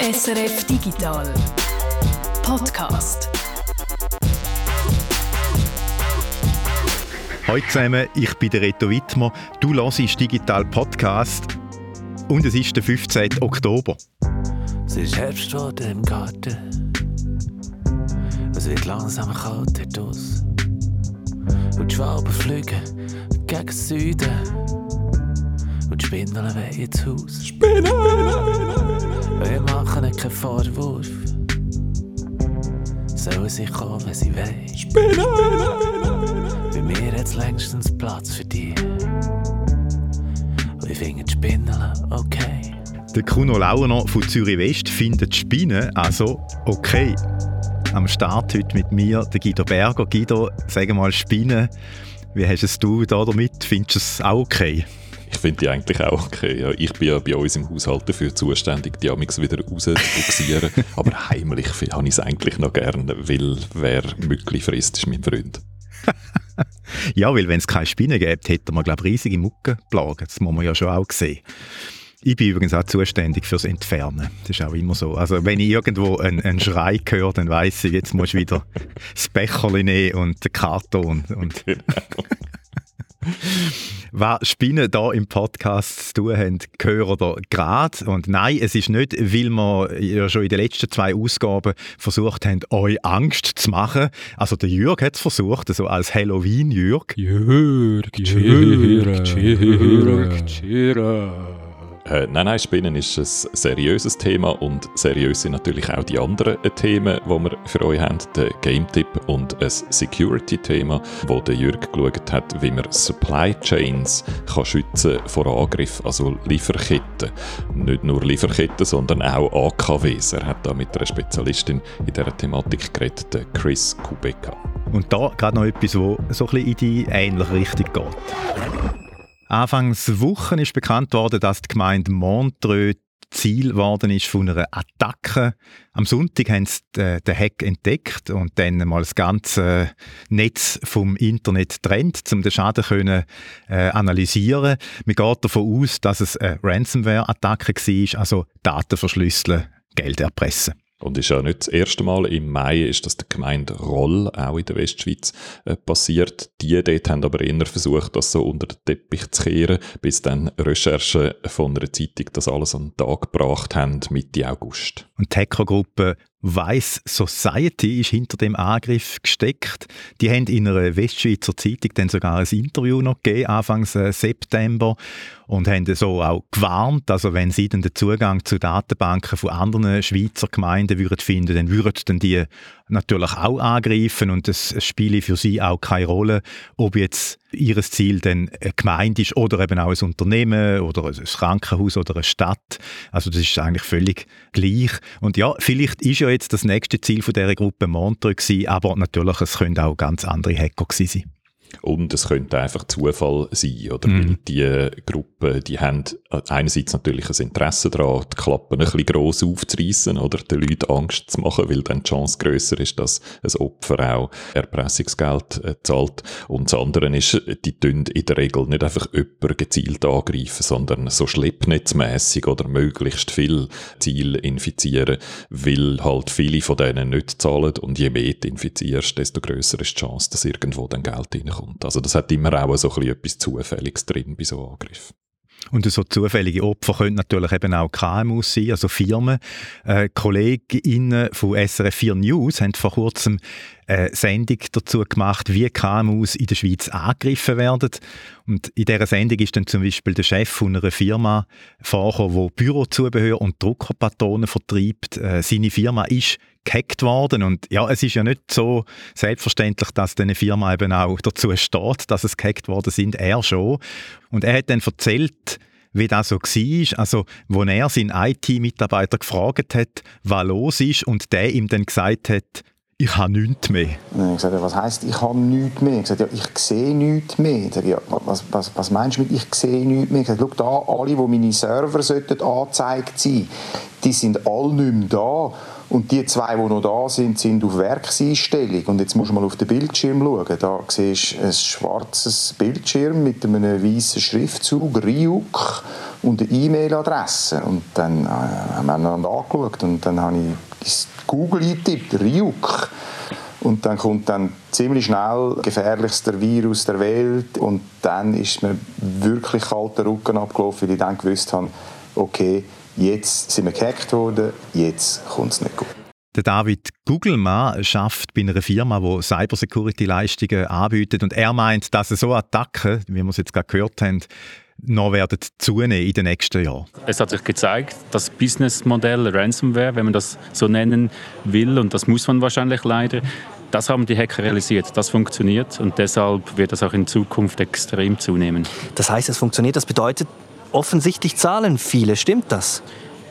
SRF Digital Podcast. Hallo zusammen, ich bin der Reto Wittmer. Du hörst Digital Podcast und es ist der 15. Oktober. Es ist Herbst geworden im Garten. Es wird langsam kalt hier aus. Und die Schwalben fliegen gegen den Süden. Und die Spindeln wehen ins Haus. Spinnen! Wir machen keinen Vorwurf. Sollen sie kommen, wenn sie wollen. Spinnen! Bei mir hat es längstens Platz für dich. Und ich finde die Spindeln okay. Der Kuno Launer von Zürich West findet die Spinnen also okay. Am Start heute mit mir der Guido Berger. Guido, sag mal Spinnen, wie hast es du da damit? Findest du es auch okay? Ich finde die eigentlich auch okay. Ja, ich bin ja bei uns im Haushalt dafür zuständig, die Amix wieder rauszubuxieren. Aber heimlich habe ich es eigentlich noch gerne, weil wer Mückli frisst, ist mein Freund. ja, weil wenn es keine Spinnen gäbe, hätten wir, glaube ich, riesige Muckenplagen. Das muss man ja schon auch sehen. Ich bin übrigens auch zuständig fürs Entfernen. Das ist auch immer so. Also wenn ich irgendwo einen, einen Schrei höre, dann weiss ich, jetzt muss ich wieder das Becherchen nehmen und den Karton. Und genau. Was Spinnen da im Podcast zu tun haben, hören oder gerade. Und nein, es ist nicht, weil wir ja schon in den letzten zwei Ausgaben versucht haben, euch Angst zu machen. Also der Jürg hat es versucht, so als Halloween-Jürg. Jürg, Jürg, Jürg, Jürg. Äh, nein, nein, Spinnen ist ein seriöses Thema und seriös sind natürlich auch die anderen Themen, die wir für euch haben. Der Game-Tipp und ein Security-Thema, wo der Jürg geschaut hat, wie man Supply Chains kann schützen vor Angriff, also Lieferketten. Nicht nur Lieferketten, sondern auch AKWs. Er hat da mit einer Spezialistin in dieser Thematik geredet, Chris Kubeka. Und da gerade noch etwas, das so ein bisschen in die ähnliche Richtung geht. Anfangs Wochen ist bekannt worden, dass die Gemeinde Montreux Ziel geworden ist von einer Attacke. Am Sonntag haben sie den Hack entdeckt und dann mal das ganze Netz vom Internet trennt, um den Schaden können, äh, analysieren. Man geht davon aus, dass es eine Ransomware-Attacke war, also Daten verschlüsseln, Geld erpressen. Und ist ja nicht das erste Mal. Im Mai ist das der Gemeinde Roll, auch in der Westschweiz, äh, passiert. Die dort haben aber eher versucht, das so unter den Teppich zu kehren, bis dann Recherchen von einer Zeitung das alles an den Tag gebracht haben, Mitte August. Und die Hackergruppe Weiss Society ist hinter dem Angriff gesteckt. Die haben in einer Westschweizer Zeitung dann sogar ein Interview noch gegeben, Anfangs äh, September, und haben so auch gewarnt, also wenn sie dann den Zugang zu Datenbanken von anderen Schweizer Gemeinden würden finden, dann würden dann die natürlich auch angreifen und es spiele für sie auch keine Rolle, ob jetzt ihr Ziel dann eine Gemeinde ist oder eben auch ein Unternehmen oder ein Krankenhaus oder eine Stadt. Also das ist eigentlich völlig gleich. Und ja, vielleicht ist ja jetzt das nächste Ziel von dieser Gruppe Montreux aber natürlich, es können auch ganz andere Hacker gewesen sein. Und es könnte einfach Zufall sein, oder? Mhm. Weil die Gruppen, die haben einerseits natürlich ein Interesse daran, die Klappen ein bisschen gross aufzureissen oder den Leuten Angst zu machen, weil dann die Chance grösser ist, dass ein Opfer auch Erpressungsgeld äh, zahlt. Und das andere ist, die tun in der Regel nicht einfach jemanden gezielt angreifen, sondern so schleppnetzmässig oder möglichst viel Ziel infizieren, weil halt viele von denen nicht zahlen und je mehr du infizierst, desto grösser ist die Chance, dass irgendwo dann Geld reinkommt kommt. Also das hat immer auch so etwas Zufälliges drin bei so Angriffen. Und so zufällige Opfer können natürlich eben auch KMUs sein, also Firmen. Äh, KollegInnen von SRF 4 News haben vor kurzem eine Sendung dazu gemacht, wie KMUs in der Schweiz angegriffen werden. Und in dieser Sendung ist dann zum Beispiel der Chef von einer Firma vorgekommen, der Bürozubehör und Druckerpatronen vertreibt. Äh, seine Firma ist gehackt worden. Und ja, es ist ja nicht so selbstverständlich, dass diese Firma eben auch dazu steht, dass es gehackt worden sind. Er schon. Und er hat dann erzählt, wie das so war. Also, wo er seinen IT-Mitarbeiter gefragt hat, was los ist und der ihm dann gesagt hat, ich habe nichts mehr. Ich gesagt, was heisst, ich habe nichts mehr? Ich gesagt, ja, ich sehe nichts mehr. Ich sage, ja, was, was, was meinst du mit, ich sehe nichts mehr? Ich sage, schau da, alle, wo meine Server sollten angezeigt sein, die sind alle nicht mehr da. Und die zwei, die noch da sind, sind auf Werkseinstellung. Und jetzt musst du mal auf den Bildschirm schauen. Da siehst du ein schwarzes Bildschirm mit einem weißen Schriftzug, Ryuk, und eine E-Mail-Adresse. Und dann äh, haben wir einander angeschaut und dann habe ich Google eingetippt, Ryuk. Und dann kommt dann ziemlich schnell gefährlichster Virus der Welt und dann ist mir wirklich kalter Rücken abgelaufen, weil ich dann gewusst habe, okay, jetzt sind wir gehackt worden, jetzt kommt es nicht gut. Der David Gugelmann schafft bei einer Firma, die Cybersecurity-Leistungen anbietet und er meint, dass so Attacken, wie wir es jetzt gerade gehört haben, noch werden zunehmen in den nächsten Jahren. Es hat sich gezeigt, das Businessmodell Ransomware, wenn man das so nennen will, und das muss man wahrscheinlich leider, das haben die Hacker realisiert. Das funktioniert und deshalb wird das auch in Zukunft extrem zunehmen. Das heißt, es funktioniert. Das bedeutet, offensichtlich zahlen viele. Stimmt das?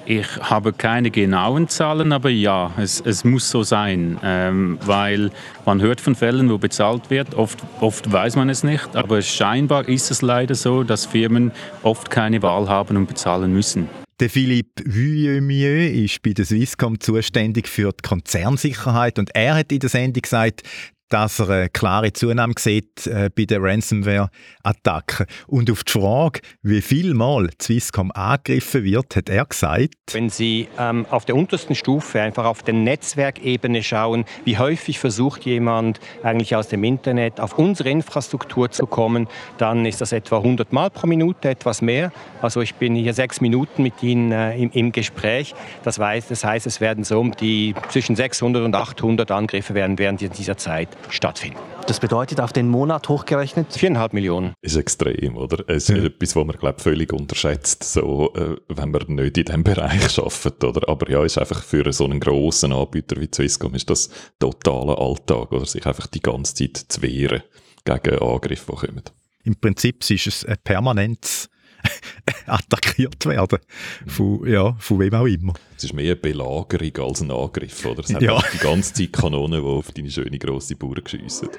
Ich habe keine genauen Zahlen, aber ja, es, es muss so sein, ähm, weil man hört von Fällen, wo bezahlt wird. Oft, oft weiß man es nicht, aber scheinbar ist es leider so, dass Firmen oft keine Wahl haben und bezahlen müssen. Der Philippe Vuillemieux ist bei der Swisscom zuständig für die Konzernsicherheit und er hat in der Sendung gesagt, dass er eine klare Zunahme sieht äh, bei den Ransomware-Attacken. Und auf die Frage, wie viel Mal Swisscom angegriffen wird, hat er gesagt, wenn Sie ähm, auf der untersten Stufe einfach auf der Netzwerkebene schauen, wie häufig versucht jemand eigentlich aus dem Internet auf unsere Infrastruktur zu kommen, dann ist das etwa 100 Mal pro Minute, etwas mehr. Also ich bin hier sechs Minuten mit Ihnen äh, im, im, Gespräch. Das, weiß, das heißt, es werden so um die zwischen 600 und 800 Angriffe werden während dieser Zeit stattfinden. Das bedeutet auf den Monat hochgerechnet? Viereinhalb Millionen. Ist extrem, oder? Es ist ja. etwas, was man glaub, völlig unterschätzt, so, äh, wenn man nicht in diesem Bereich arbeitet. Oder? Aber ja, ist einfach für so einen grossen Anbieter wie Swisscom ist das totaler Alltag, oder sich einfach die ganze Zeit zu wehren gegen Angriffe, die kommen. Im Prinzip ist es ein permanentes attackiert werden. Von, ja, von wem auch immer. Es ist mehr eine Belagerung als ein Angriff, oder? Es hat ja. die ganze Zeit Kanonen, die auf deine schöne grosse Burg schiessen.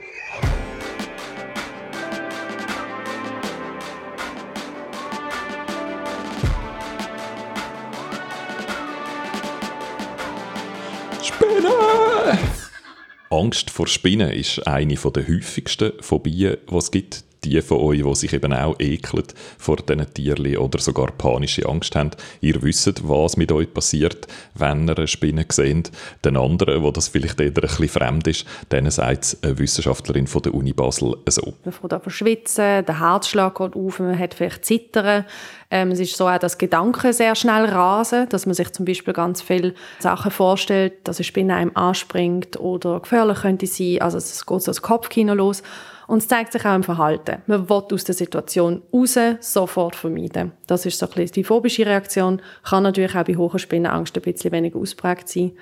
Spinnen! Angst vor Spinnen ist eine der häufigsten Phobien, die es gibt die von euch, die sich eben auch ekeln vor diesen Tieren oder sogar panische Angst haben, ihr wisst, was mit euch passiert, wenn ihr eine Spinne seht. Den anderen, wo das vielleicht eher ein bisschen fremd ist, denen sagt eine Wissenschaftlerin von der Uni Basel so. Man fängt an schwitzen, der Herzschlag geht auf, man hat vielleicht Zittern. Ähm, es ist so auch, dass Gedanken sehr schnell rasen, dass man sich zum Beispiel ganz viele Sachen vorstellt, dass eine Spinne einem anspringt oder gefährlich könnte sein. Also es geht so das Kopfkino los. Und es zeigt sich auch im Verhalten. Man will aus der Situation raus, sofort vermeiden. Das ist so ein bisschen die phobische Reaktion. Kann natürlich auch bei hoher Spinnenangst ein bisschen weniger ausprägt sein.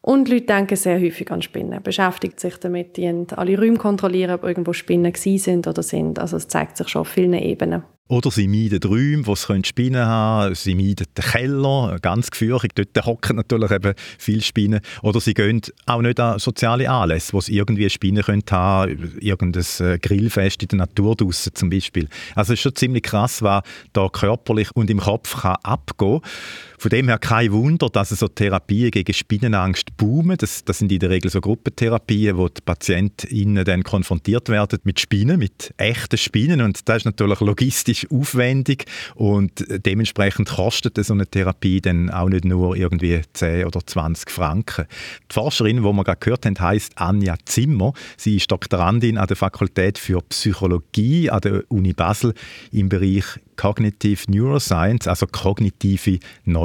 Und Leute denken sehr häufig an Spinnen, beschäftigt sich damit, die alle Räume kontrollieren, ob irgendwo Spinnen sind oder sind. Also es zeigt sich schon auf vielen Ebenen. Oder sie meiden Räume, wo es Spinnen haben können. Sie meiden den Keller, ganz gefürchtig. Dort hocken natürlich eben viele Spinnen. Oder sie gehen auch nicht an soziale Anlässe, wo es irgendwie Spinnen können haben Irgendein äh, Grillfest in der Natur draussen zum Beispiel. Also es ist schon ziemlich krass, was da körperlich und im Kopf kann abgehen kann. Von dem her kein Wunder, dass so Therapien gegen Spinnenangst boomen. Das, das sind in der Regel so Gruppentherapien, wo die PatientInnen dann konfrontiert werden mit Spinnen, mit echten Spinnen. Und das ist natürlich logistisch aufwendig und dementsprechend kostet so eine Therapie dann auch nicht nur irgendwie 10 oder 20 Franken. Die Forscherin, die wir gerade gehört haben, heißt Anja Zimmer. Sie ist Doktorandin an der Fakultät für Psychologie an der Uni Basel im Bereich Cognitive Neuroscience, also kognitive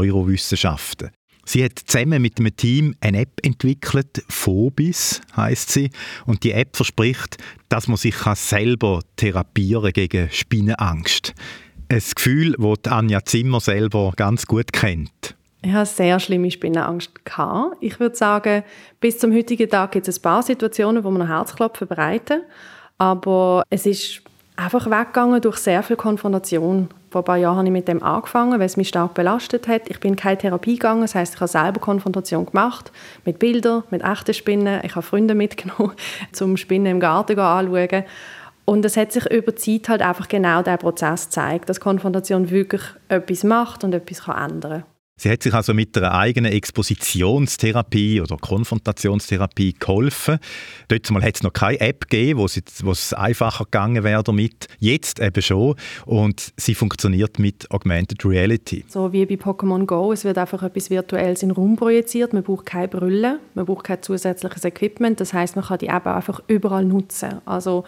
Neurowissenschaften. Sie hat zusammen mit einem Team eine App entwickelt, Phobis heißt sie, und die App verspricht, dass man sich selber therapieren gegen Spinnenangst. Ein Gefühl, das Anja Zimmer selber ganz gut kennt. Ich hatte sehr schlimme Spinnenangst. Ich würde sagen, bis zum heutigen Tag gibt es ein paar Situationen, wo man noch Herzklopfen bereiten. Aber es ist einfach weggegangen durch sehr viel Konfrontation. Vor ein paar Jahren habe ich mit dem angefangen, weil es mich stark belastet hat. Ich bin keine Therapie gegangen, das heißt, ich habe selber Konfrontation gemacht mit Bildern, mit echten Spinnen. Ich habe Freunde mitgenommen, zum Spinnen im Garten anschauen. Und es hat sich über die Zeit halt einfach genau der Prozess gezeigt, dass Konfrontation wirklich etwas macht und etwas ändern kann. Sie hat sich also mit einer eigenen Expositionstherapie oder Konfrontationstherapie geholfen. Dort hat es noch keine App gegeben, wo es einfacher gegangen wäre damit. Jetzt eben schon. Und sie funktioniert mit Augmented Reality. So wie bei Pokémon Go. Es wird einfach etwas Virtuelles in den Raum projiziert. Man braucht keine Brille, man braucht kein zusätzliches Equipment. Das heißt, man kann die App einfach überall nutzen. Also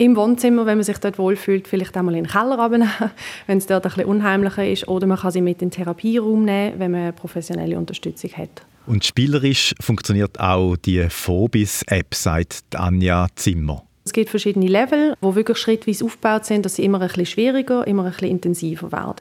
im Wohnzimmer, wenn man sich dort wohlfühlt, vielleicht einmal in den Keller runternehmen, wenn es dort ein bisschen unheimlicher ist. Oder man kann sie mit in den Therapieraum nehmen, wenn man professionelle Unterstützung hat. Und spielerisch funktioniert auch die Phobis-App, sagt Anja Zimmer. Es gibt verschiedene Level, die wirklich schrittweise aufgebaut sind, dass sie immer ein bisschen schwieriger, immer ein bisschen intensiver werden.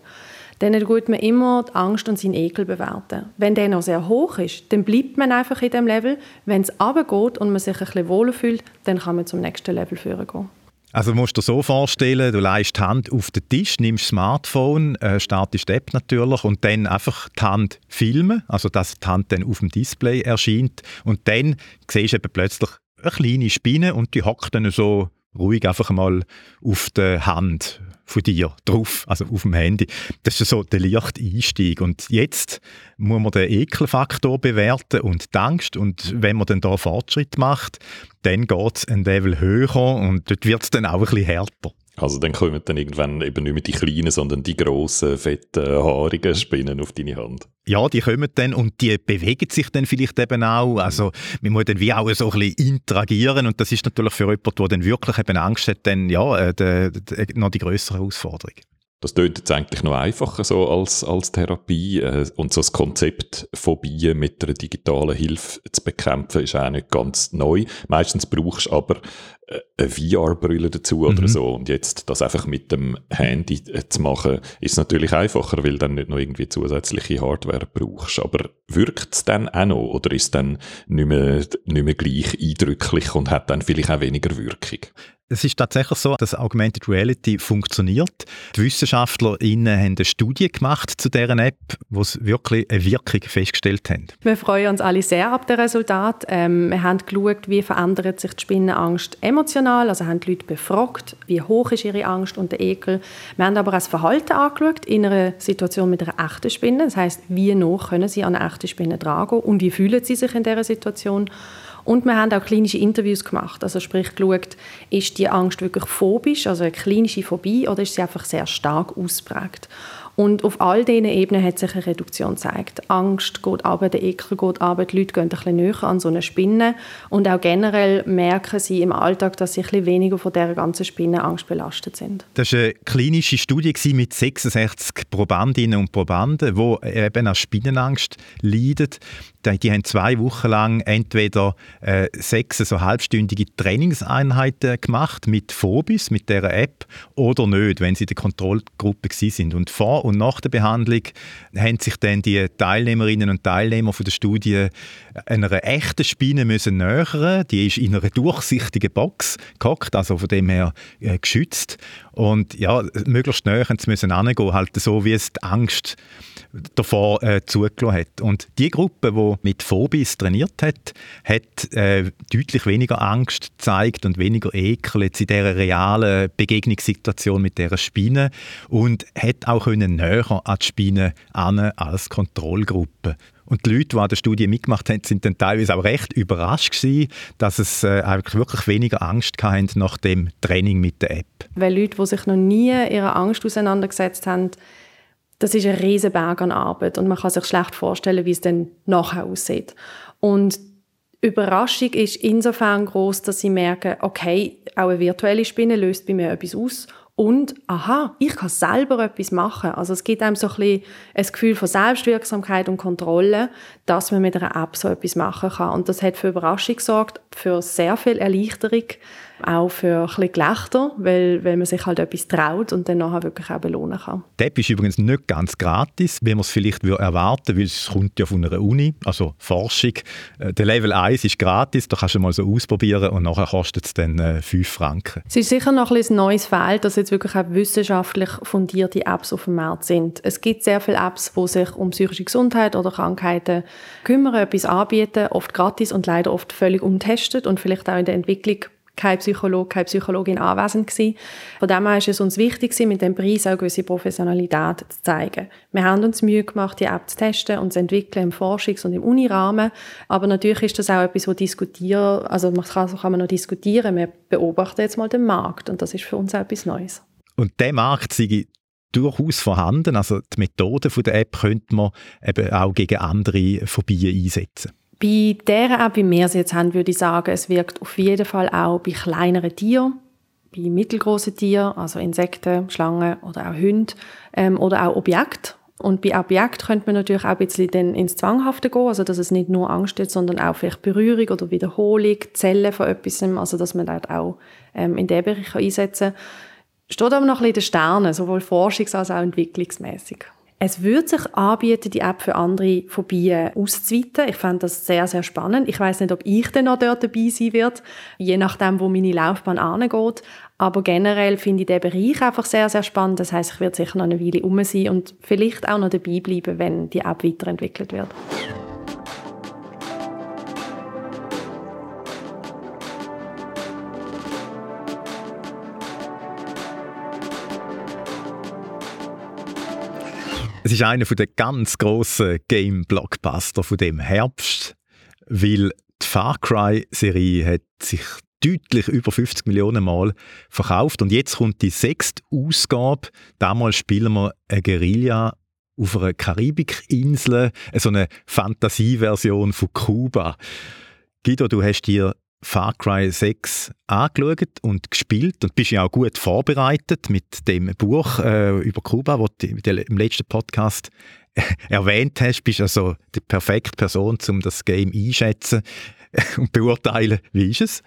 Dann tut man immer die Angst und seinen Ekel bewerten. Wenn der noch sehr hoch ist, dann bleibt man einfach in dem Level. Wenn es runtergeht und man sich ein bisschen wohler fühlt, dann kann man zum nächsten Level führen gehen. Also musst du dir so vorstellen, du leist die Hand auf den Tisch, nimmst das Smartphone, äh, startest die App natürlich und dann einfach die Hand filmen, also dass die Hand dann auf dem Display erscheint und dann siehst du eben plötzlich eine kleine Spinne und die hockt dann so ruhig einfach mal auf der Hand von dir drauf, also auf dem Handy. Das ist so der leichte Einstieg. Und jetzt muss man den Ekelfaktor bewerten und die Angst. Und wenn man dann da Fortschritt macht, dann geht es ein Level höher und dort wird es dann auch ein bisschen härter. Also dann kommen dann irgendwann eben nicht mehr die kleinen, sondern die grossen, fetten, haarigen Spinnen auf deine Hand. Ja, die kommen dann und die bewegen sich dann vielleicht eben auch. Also man muss dann wie auch so ein bisschen interagieren und das ist natürlich für jemanden, der dann wirklich eben Angst hat, dann ja, äh, noch die größere Herausforderung. Das klingt jetzt eigentlich noch einfacher so als, als Therapie äh, und so das Konzept Phobie mit einer digitalen Hilfe zu bekämpfen ist auch nicht ganz neu. Meistens brauchst du aber äh, eine VR-Brille dazu oder mhm. so und jetzt das einfach mit dem Handy äh, zu machen, ist natürlich einfacher, weil dann nicht noch irgendwie zusätzliche Hardware brauchst. Aber wirkt es dann auch noch oder ist es dann nicht mehr, nicht mehr gleich eindrücklich und hat dann vielleicht auch weniger Wirkung? Es ist tatsächlich so, dass Augmented Reality funktioniert. Die WissenschaftlerInnen haben eine Studie gemacht zu dieser App, wo sie wirklich eine Wirkung festgestellt haben. Wir freuen uns alle sehr ab dem Resultat. Ähm, wir haben geschaut, wie verändert sich die Spinnenangst emotional. Also haben die Leute befragt, wie hoch ist ihre Angst und der Ekel. Wir haben aber auch das Verhalten angeschaut in einer Situation mit einer echten Spinne. Das heißt, wie noch können sie an eine echte Spinne tragen und wie fühlen sie sich in dieser Situation. Und wir haben auch klinische Interviews gemacht, also sprich geschaut, ist die Angst wirklich phobisch, also eine klinische Phobie, oder ist sie einfach sehr stark ausprägt. Und auf all diesen Ebenen hat sich eine Reduktion gezeigt. Angst geht runter, der Ekel geht runter, die Leute gehen ein bisschen näher an so eine Spinne. Und auch generell merken sie im Alltag, dass sie ein bisschen weniger von dieser ganzen Spinnenangst belastet sind. Das war eine klinische Studie mit 66 Probandinnen und Probanden, die eben an Spinnenangst leiden. Die haben zwei Wochen lang entweder äh, sechs so halbstündige Trainingseinheiten gemacht mit Phobis, mit der App, oder nicht, wenn sie in der Kontrollgruppe sind. Und vor und nach der Behandlung haben sich dann die Teilnehmerinnen und Teilnehmer von der Studie einer echten Spinne müssen nähern. Die ist in einer durchsichtigen Box gehockt, also von dem her äh, geschützt. Und ja, möglichst näher müssen angehen, halt so, wie es die Angst davor äh, zugelassen hat. Und die Gruppe, die mit Phobis trainiert hat, hat äh, deutlich weniger Angst gezeigt und weniger Ekel jetzt in dieser realen Begegnungssituation mit dieser Spinne und hat auch können näher an die Spinne als Kontrollgruppe. Und die Leute, die an der Studie mitgemacht haben, sind dann teilweise auch recht überrascht gewesen, dass es äh, wirklich weniger Angst hatten nach dem Training mit der App. Weil Leute, die sich noch nie ihrer Angst auseinandergesetzt haben, das ist ein riesen Berg an Arbeit und man kann sich schlecht vorstellen, wie es dann nachher aussieht. Und Überraschung ist insofern groß, dass sie merken, okay, auch eine virtuelle Spinne löst bei mir etwas aus und aha, ich kann selber etwas machen. Also es gibt einem so ein, bisschen ein Gefühl von Selbstwirksamkeit und Kontrolle, dass man mit einer App so etwas machen kann. Und das hat für Überraschung gesorgt, für sehr viel Erleichterung auch für ein bisschen Gelächter, weil, weil man sich halt etwas traut und dann nachher wirklich auch belohnen kann. Die App ist übrigens nicht ganz gratis, wie man es vielleicht erwarten würde, weil es kommt ja von einer Uni, also Forschung. Äh, der Level 1 ist gratis, da kannst du mal so ausprobieren und nachher kostet es dann äh, 5 Franken. Es ist sicher noch ein, ein neues Feld, dass jetzt wirklich auch wissenschaftlich fundierte Apps auf dem Markt sind. Es gibt sehr viele Apps, die sich um psychische Gesundheit oder Krankheiten kümmern, etwas anbieten, oft gratis und leider oft völlig untestet und vielleicht auch in der Entwicklung kein Psychologe, keine Psychologin anwesend gewesen. Von dem her ist es uns wichtig, mit dem Preis auch gewisse Professionalität zu zeigen. Wir haben uns Mühe gemacht, die App zu testen und zu entwickeln im Forschungs- und im Unirahmen. Aber natürlich ist das auch etwas, wo diskutieren, also man kann, so kann man noch diskutieren. Wir beobachten jetzt mal den Markt und das ist für uns auch etwas Neues. Und der Markt sei durchaus vorhanden. Also die Methode der App könnte man eben auch gegen andere Phobien einsetzen. Bei der App, wie wir sie jetzt haben, würde ich sagen, es wirkt auf jeden Fall auch bei kleineren Tieren, bei mittelgroßen Tieren, also Insekten, Schlangen oder auch Hunde ähm, oder auch Objekte. Und bei Objekten könnte man natürlich auch ein bisschen dann ins Zwanghafte gehen, also dass es nicht nur Angst ist, sondern auch vielleicht Berührung oder Wiederholung, Zellen von etwas, also dass man dort auch ähm, in diesen Bereich einsetzen kann. Steht aber noch ein bisschen in den Sternen, sowohl forschungs- als auch entwicklungsmäßig. Es würde sich anbieten, die App für andere Phobien auszuweiten. Ich fände das sehr, sehr spannend. Ich weiß nicht, ob ich dann noch dort dabei sein werde, je nachdem, wo meine Laufbahn angeht. Aber generell finde ich den Bereich einfach sehr, sehr spannend. Das heißt, ich werde sicher noch eine Weile um sein und vielleicht auch noch dabei bleiben, wenn die App weiterentwickelt wird. Es ist einer der ganz grossen Game-Blockbuster von dem Herbst, weil die Far Cry-Serie hat sich deutlich über 50 Millionen Mal verkauft und jetzt kommt die sechste Ausgabe. Damals spielen wir eine Guerilla auf einer Karibikinsel, so eine Fantasieversion von Kuba. Guido, du hast dir Far Cry 6 angeschaut und gespielt und bist ja auch gut vorbereitet mit dem Buch äh, über Kuba, das du im letzten Podcast erwähnt hast. Bist also die perfekte Person, um das Game einschätzen und beurteilen. Wie ist es?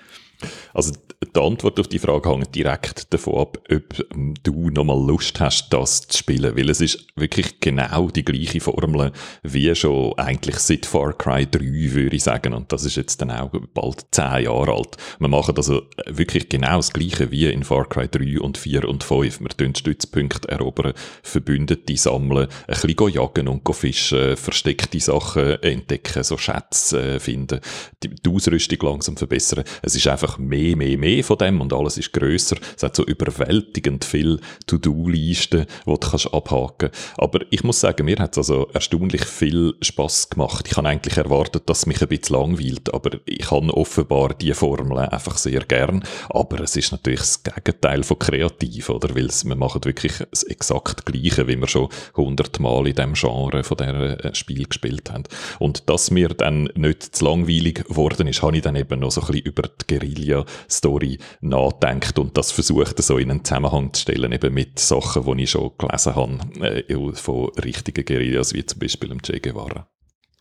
Also die Antwort auf die Frage hängt direkt davon ab, ob du nochmal Lust hast, das zu spielen. Weil es ist wirklich genau die gleiche Formel wie schon eigentlich seit Far Cry 3, würde ich sagen. Und das ist jetzt dann auch bald zehn Jahre alt. Wir machen also wirklich genau das Gleiche wie in Far Cry 3 und 4 und 5. Wir tun Stützpunkte erobern, Verbündete sammeln, ein bisschen jagen und fischen, versteckte Sachen entdecken, so Schätze äh, finden, die Ausrüstung langsam verbessern. Es ist einfach mehr, mehr, mehr von dem und alles ist grösser. Es hat so überwältigend viel To-Do-Listen, die du kannst abhaken Aber ich muss sagen, mir hat es also erstaunlich viel Spaß gemacht. Ich habe eigentlich erwartet, dass es mich ein bisschen langweilt, aber ich habe offenbar die Formel einfach sehr gern. Aber es ist natürlich das Gegenteil von kreativ, oder? Weil wir machen wirklich das exakt Gleiche, wie wir schon hundertmal in dem Genre von dieser äh, Spiel gespielt haben. Und dass mir dann nicht zu langweilig geworden ist, habe ich dann eben noch so ein bisschen über die Guerilla-Story nachdenkt und das versucht so in einen Zusammenhang zu stellen, eben mit Sachen, die ich schon gelesen habe, äh, von richtigen Guerillas, wie zum Beispiel dem Che Guevara.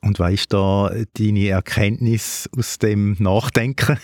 Und was ist da deine Erkenntnis aus dem Nachdenken?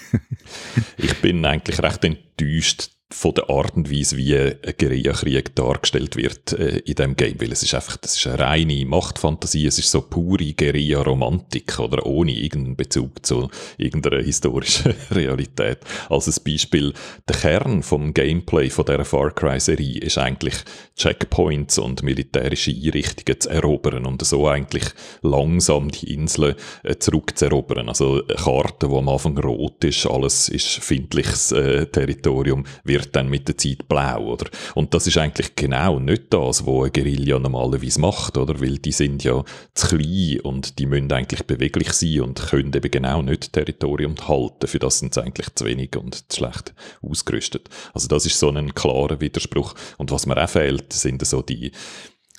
ich bin eigentlich recht enttäuscht von der Art und Weise, wie ein Guerillakrieg dargestellt wird äh, in dem Game, weil es ist einfach, das ist eine reine Machtfantasie, es ist so pure Guerilla-Romantik oder ohne irgendeinen Bezug zu irgendeiner historischen Realität. Als Beispiel, der Kern vom Gameplay von der Far Cry-Serie ist eigentlich Checkpoints und militärische Einrichtungen zu erobern und so eigentlich langsam die Inseln äh, zurückzuerobern. Also eine Karte, die am Anfang rot ist, alles ist findliches äh, Territorium, wird dann mit der Zeit blau, oder? Und das ist eigentlich genau nicht das, was eine Guerilla normalerweise macht, oder? Weil die sind ja zu klein und die müssen eigentlich beweglich sein und können eben genau nicht Territorium halten. Für das sind sie eigentlich zu wenig und zu schlecht ausgerüstet. Also das ist so ein klarer Widerspruch. Und was mir auch fehlt, sind so die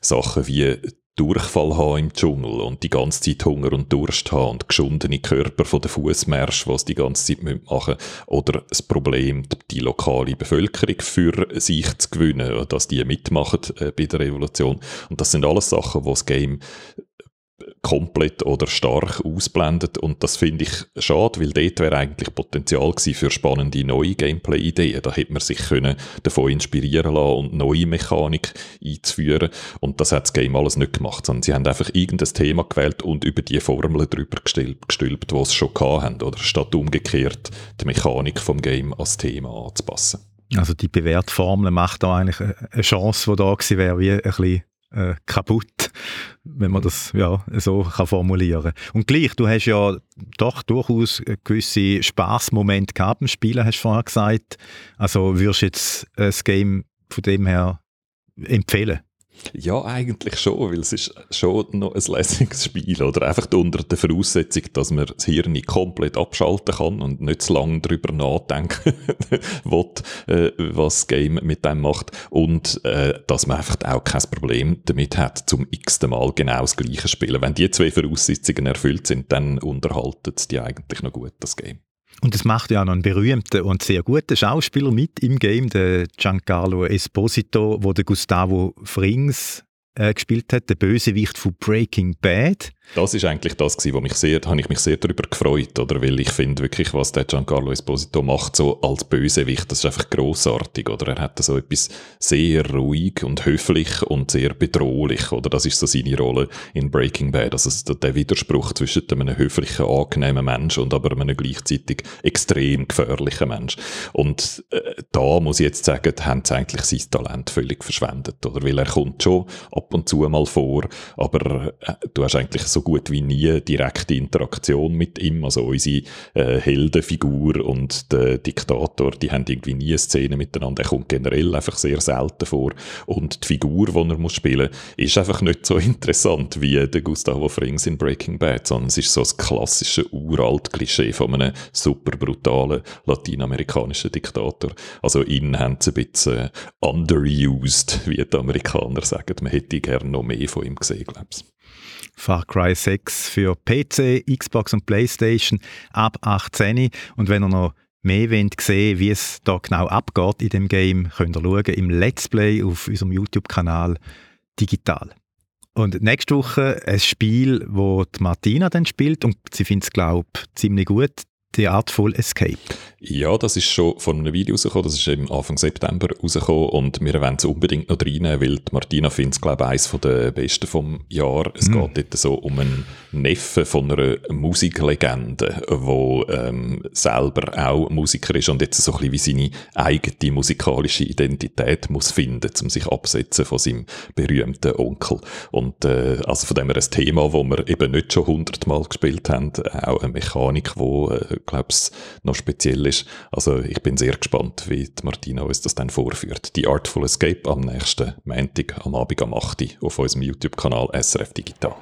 Sachen wie Durchfall haben im Dschungel und die ganze Zeit Hunger und Durst haben und geschundene Körper von den Fußmärsch, was die ganze Zeit machen müssen. Oder das Problem, die lokale Bevölkerung für sich zu gewinnen, dass die mitmachen äh, bei der Revolution. Und das sind alles Sachen, die das Game komplett oder stark ausblendet und das finde ich schade, weil dort wäre eigentlich Potenzial gewesen für spannende neue Gameplay-Ideen. Da hätte man sich können davon inspirieren lassen und neue Mechanik einzuführen und das hat das Game alles nicht gemacht, sondern sie haben einfach irgendein Thema gewählt und über die Formeln drüber gestülpt, gestülpt die sie schon hatten, oder statt umgekehrt die Mechanik vom Game als Thema anzupassen. Also die bewährte Formel macht da eigentlich eine Chance, die da gewesen wäre, wie ein bisschen äh, kaputt. wenn man das ja, so kann formulieren Und gleich, du hast ja doch durchaus gewisse Spaßmomente gehabt im Spielen, hast du vorher gesagt. Also würdest du jetzt das Game von dem her empfehlen? Ja, eigentlich schon, weil es ist schon noch ein lässiges Spiel, oder? Einfach unter der Voraussetzung, dass man das Hirn komplett abschalten kann und nicht zu lange darüber nachdenken will, äh, was das Game mit dem macht. Und äh, dass man einfach auch kein Problem damit hat, zum x-ten Mal genau das gleiche zu spielen. Wenn die zwei Voraussetzungen erfüllt sind, dann unterhalten es die eigentlich noch gut, das Game. Und es macht ja noch einen berühmten und sehr guten Schauspieler mit im Game, der Giancarlo Esposito, wo der Gustavo Frings äh, gespielt hat, der Bösewicht von Breaking Bad. Das ist eigentlich das gewesen, wo mich sehr, habe ich mich sehr darüber gefreut, oder? Weil ich finde wirklich, was der Giancarlo Esposito macht, so als Bösewicht, das ist einfach großartig, oder? Er hat so etwas sehr ruhig und höflich und sehr bedrohlich, oder? Das ist so seine Rolle in Breaking Bad. Also der Widerspruch zwischen einem höflichen, angenehmen Mensch und aber einem gleichzeitig extrem gefährlichen Mensch. Und äh, da muss ich jetzt sagen, haben sie eigentlich sein Talent völlig verschwendet, oder? Weil er kommt schon ab und zu mal vor, aber äh, du hast eigentlich so so gut wie nie direkte Interaktion mit ihm. Also unsere äh, Heldenfigur und der Diktator, die haben irgendwie nie eine Szene miteinander. Er kommt generell einfach sehr selten vor. Und die Figur, die er muss spielen muss, ist einfach nicht so interessant wie der Gustavo Frings in Breaking Bad, sondern es ist so das klassische uralt Klischee von einem super brutalen lateinamerikanischen Diktator. Also ihn haben sie ein bisschen äh, underused, wie die Amerikaner sagen. Man hätte gerne noch mehr von ihm gesehen, glaube ich. Far Cry 6 für PC, Xbox und Playstation ab 18. Und wenn ihr noch mehr wollt sehen, wie es da genau abgeht in dem Game, könnt ihr schauen im Let's Play auf unserem YouTube-Kanal digital. Und nächste Woche ein Spiel, die Martina dann spielt und sie findet es, glaube ich, ziemlich gut. The Artful Escape. Ja, das ist schon von einem Video rausgekommen, das ist eben Anfang September rausgekommen und wir wollen es unbedingt noch reinnehmen, weil Martina findet es, glaube ich, eines der besten vom Jahr. Es mm. geht dort so um einen Neffen von einer Musiklegende, der ähm, selber auch Musiker ist und jetzt so ein bisschen wie seine eigene musikalische Identität muss finden, um sich absetzen von seinem berühmten Onkel. Und äh, also von dem her ein Thema, wo wir eben nicht schon hundertmal gespielt haben, auch eine Mechanik, die, äh, glaube ich, noch speziell ist. Also ich bin sehr gespannt, wie die Martina uns das dann vorführt. Die Artful Escape am nächsten Montag am Abend am 8. Uhr auf unserem YouTube-Kanal SRF Digital.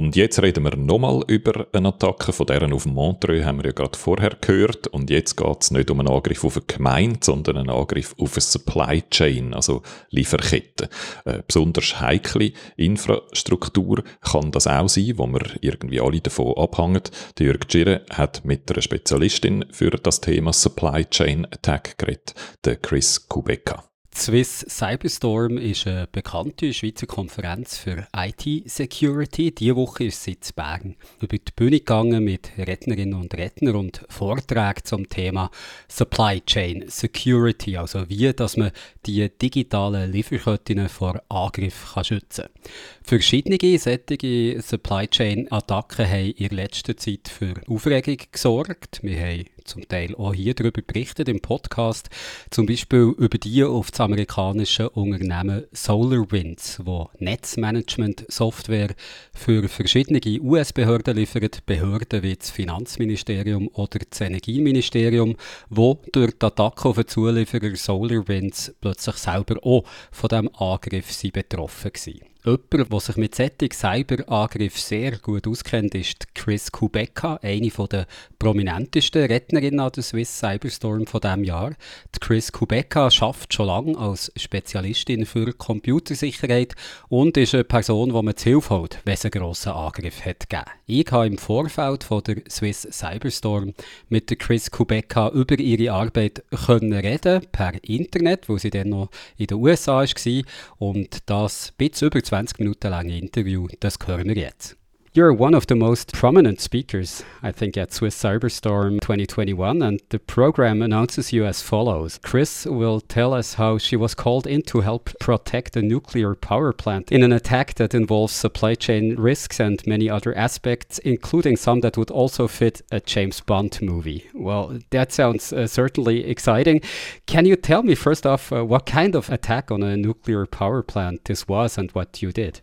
Und jetzt reden wir nochmal über eine Attacke, von deren auf Montreux haben wir ja gerade vorher gehört. Und jetzt geht es nicht um einen Angriff auf eine Gemeinde, sondern einen Angriff auf eine Supply Chain, also Lieferkette. Eine besonders heikle Infrastruktur kann das auch sein, wo wir irgendwie alle davon abhängen. Der Jörg Girre hat mit einer Spezialistin für das Thema Supply Chain Attack geredet, der Chris Kubeka. Swiss Cyberstorm ist eine bekannte Schweizer Konferenz für IT-Security. Diese Woche ist sie in Bern über die Bühne gegangen mit Rednerinnen und Rednern und Vorträgen zum Thema Supply Chain Security, also wie dass man die digitalen Lieferketten vor Angriff kann schützen kann. Verschiedene solche Supply Chain Attacken haben in letzter Zeit für Aufregung gesorgt. Wir haben zum Teil auch hier darüber berichtet im Podcast, zum Beispiel über die auf das amerikanische Unternehmen SolarWinds, wo Netzmanagement-Software für verschiedene US-Behörden liefert, Behörden wie das Finanzministerium oder das Energieministerium, wo durch die Attacke auf den Zulieferer SolarWinds plötzlich selber auch von diesem Angriff betroffen waren. Jemand, der sich mit solchen Cyberangriffen sehr gut auskennt, ist Chris Kubeka, eine der prominentesten Rednerinnen an der Swiss Cyberstorm von diesem Jahr. Chris Kubeka arbeitet schon lange als Spezialistin für Computersicherheit und ist eine Person, die man zu Hilfe holt, wenn es einen grossen Angriff hat gegeben. Ich habe im Vorfeld von der Swiss Cyberstorm mit Chris Kubeka über ihre Arbeit können reden per Internet, wo sie dann noch in den USA war und das bis über 20 Minuten lange Interview, das hören wir jetzt. You're one of the most prominent speakers, I think, at Swiss Cyberstorm 2021, and the program announces you as follows. Chris will tell us how she was called in to help protect a nuclear power plant in an attack that involves supply chain risks and many other aspects, including some that would also fit a James Bond movie. Well, that sounds uh, certainly exciting. Can you tell me, first off, uh, what kind of attack on a nuclear power plant this was and what you did?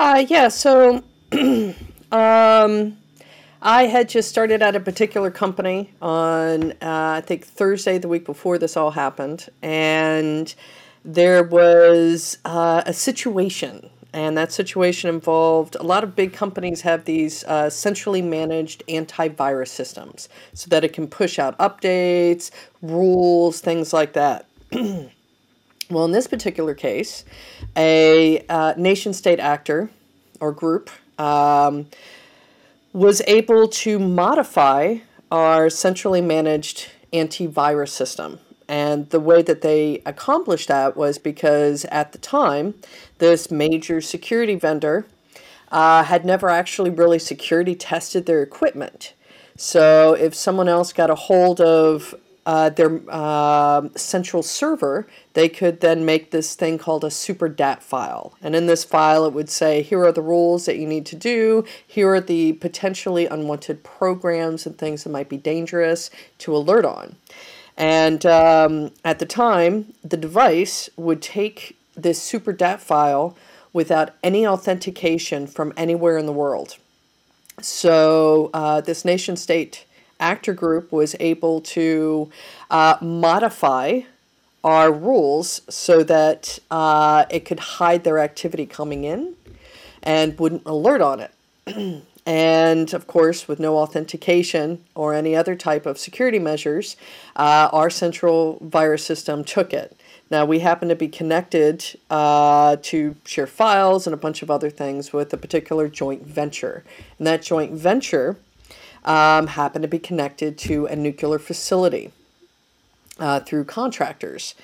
Uh, yeah, so um, I had just started at a particular company on, uh, I think, Thursday, the week before this all happened. And there was uh, a situation. And that situation involved a lot of big companies have these uh, centrally managed antivirus systems so that it can push out updates, rules, things like that. well, in this particular case, a uh, nation state actor or group um, was able to modify our centrally managed antivirus system. And the way that they accomplished that was because at the time, this major security vendor uh, had never actually really security tested their equipment. So if someone else got a hold of uh, their uh, central server, they could then make this thing called a super DAT file. And in this file, it would say, here are the rules that you need to do, here are the potentially unwanted programs and things that might be dangerous to alert on. And um, at the time, the device would take this super DAT file without any authentication from anywhere in the world. So uh, this nation state actor group was able to uh, modify our rules so that uh, it could hide their activity coming in and wouldn't alert on it. and of course, with no authentication or any other type of security measures, uh, our central virus system took it. Now, we happen to be connected uh, to share files and a bunch of other things with a particular joint venture. And that joint venture um, happen to be connected to a nuclear facility uh, through contractors.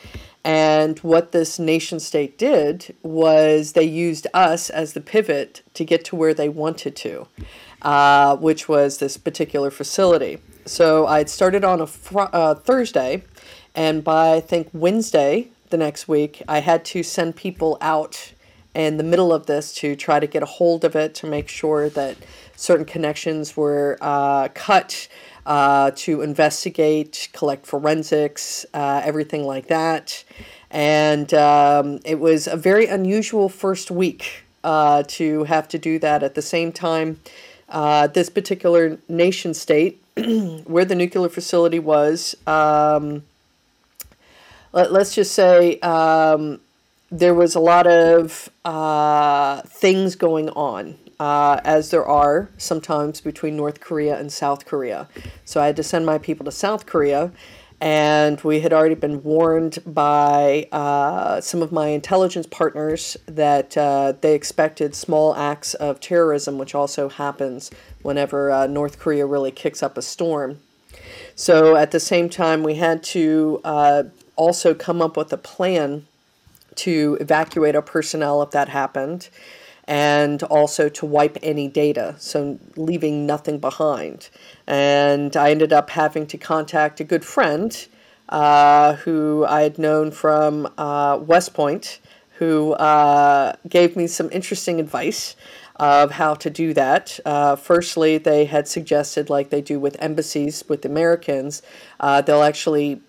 And what this nation state did was they used us as the pivot to get to where they wanted to, uh, which was this particular facility. So I'd started on a fr- uh, Thursday, and by I think Wednesday the next week, I had to send people out in the middle of this to try to get a hold of it to make sure that certain connections were uh, cut uh, to investigate, collect forensics, uh, everything like that. And um, it was a very unusual first week uh, to have to do that. At the same time, uh, this particular nation state, where the nuclear facility was, um, let, us just say um, there was a lot of uh, things going on uh, as there are sometimes between North Korea and South Korea. So I had to send my people to South Korea, and we had already been warned by uh, some of my intelligence partners that uh, they expected small acts of terrorism, which also happens whenever uh, North Korea really kicks up a storm. So at the same time, we had to uh, also come up with a plan to evacuate our personnel if that happened and also to wipe any data, so leaving nothing behind. And I ended up having to contact a good friend uh, who I had known from uh, West Point, who uh, gave me some interesting advice of how to do that. Uh, firstly, they had suggested, like they do with embassies with Americans, uh, they'll actually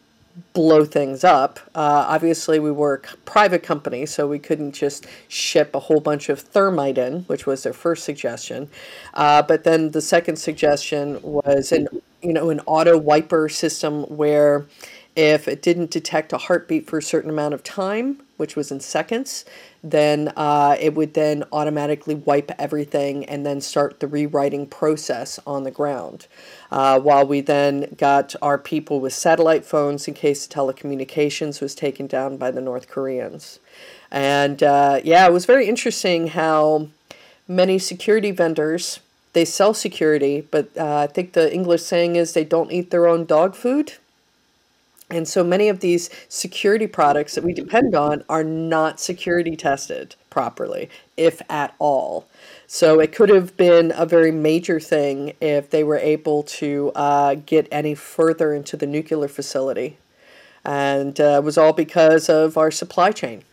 blow things up. Uh, obviously, we were a private company, so we couldn't just ship a whole bunch of thermite in, which was their first suggestion. Uh, but then the second suggestion was an you know an auto wiper system where if it didn't detect a heartbeat for a certain amount of time, which was in seconds, then uh, it would then automatically wipe everything and then start the rewriting process on the ground. Uh, while we then got our people with satellite phones in case telecommunications was taken down by the North Koreans. And uh, yeah, it was very interesting how many security vendors they sell security, but uh, I think the English saying is they don't eat their own dog food. And so many of these security products that we depend on are not security tested properly, if at all. So it could have been a very major thing if they were able to uh, get any further into the nuclear facility. And uh, it was all because of our supply chain.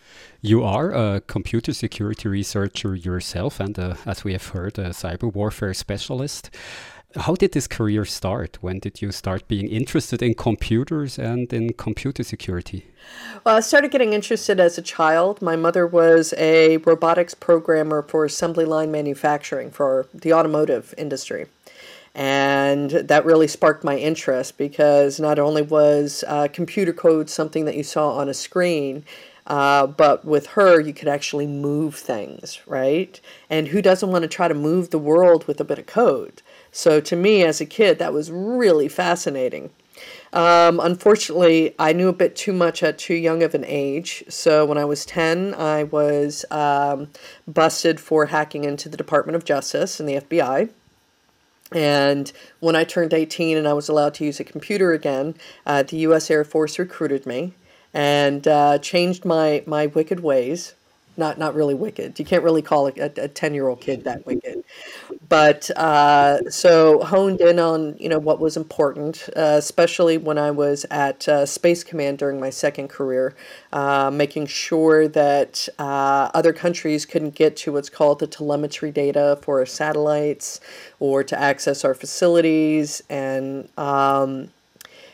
You are a computer security researcher yourself, and uh, as we have heard, a cyber warfare specialist. How did this career start? When did you start being interested in computers and in computer security? Well, I started getting interested as a child. My mother was a robotics programmer for assembly line manufacturing for the automotive industry. And that really sparked my interest because not only was uh, computer code something that you saw on a screen, uh, but with her, you could actually move things, right? And who doesn't want to try to move the world with a bit of code? So to me, as a kid, that was really fascinating. Um, unfortunately, I knew a bit too much at too young of an age. So when I was 10, I was um, busted for hacking into the Department of Justice and the FBI. And when I turned 18 and I was allowed to use a computer again, uh, the U.S. Air Force recruited me and uh, changed my, my wicked ways not not really wicked. You can't really call a, ten year old kid that wicked, but uh, so honed in on you know what was important, uh, especially when I was at uh, Space Command during my second career, uh, making sure that uh, other countries couldn't get to what's called the telemetry data for our satellites or to access our facilities and. Um,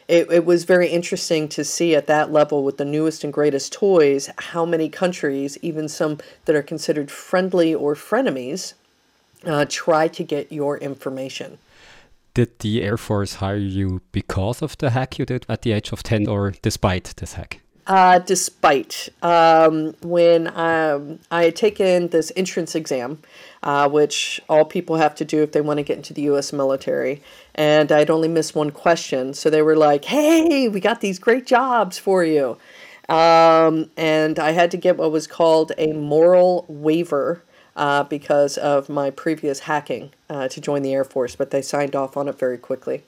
it, it was very interesting to see at that level with the newest and greatest toys how many countries, even some that are considered friendly or frenemies, uh, try to get your information. Did the Air Force hire you because of the hack you did at the age of 10 or despite this hack? Uh, despite um, when um, I had taken this entrance exam, uh, which all people have to do if they want to get into the U.S. military, and I'd only missed one question, so they were like, "Hey, we got these great jobs for you," um, and I had to get what was called a moral waiver. Uh, because of my previous hacking uh, to join the Air Force, but they signed off on it very quickly.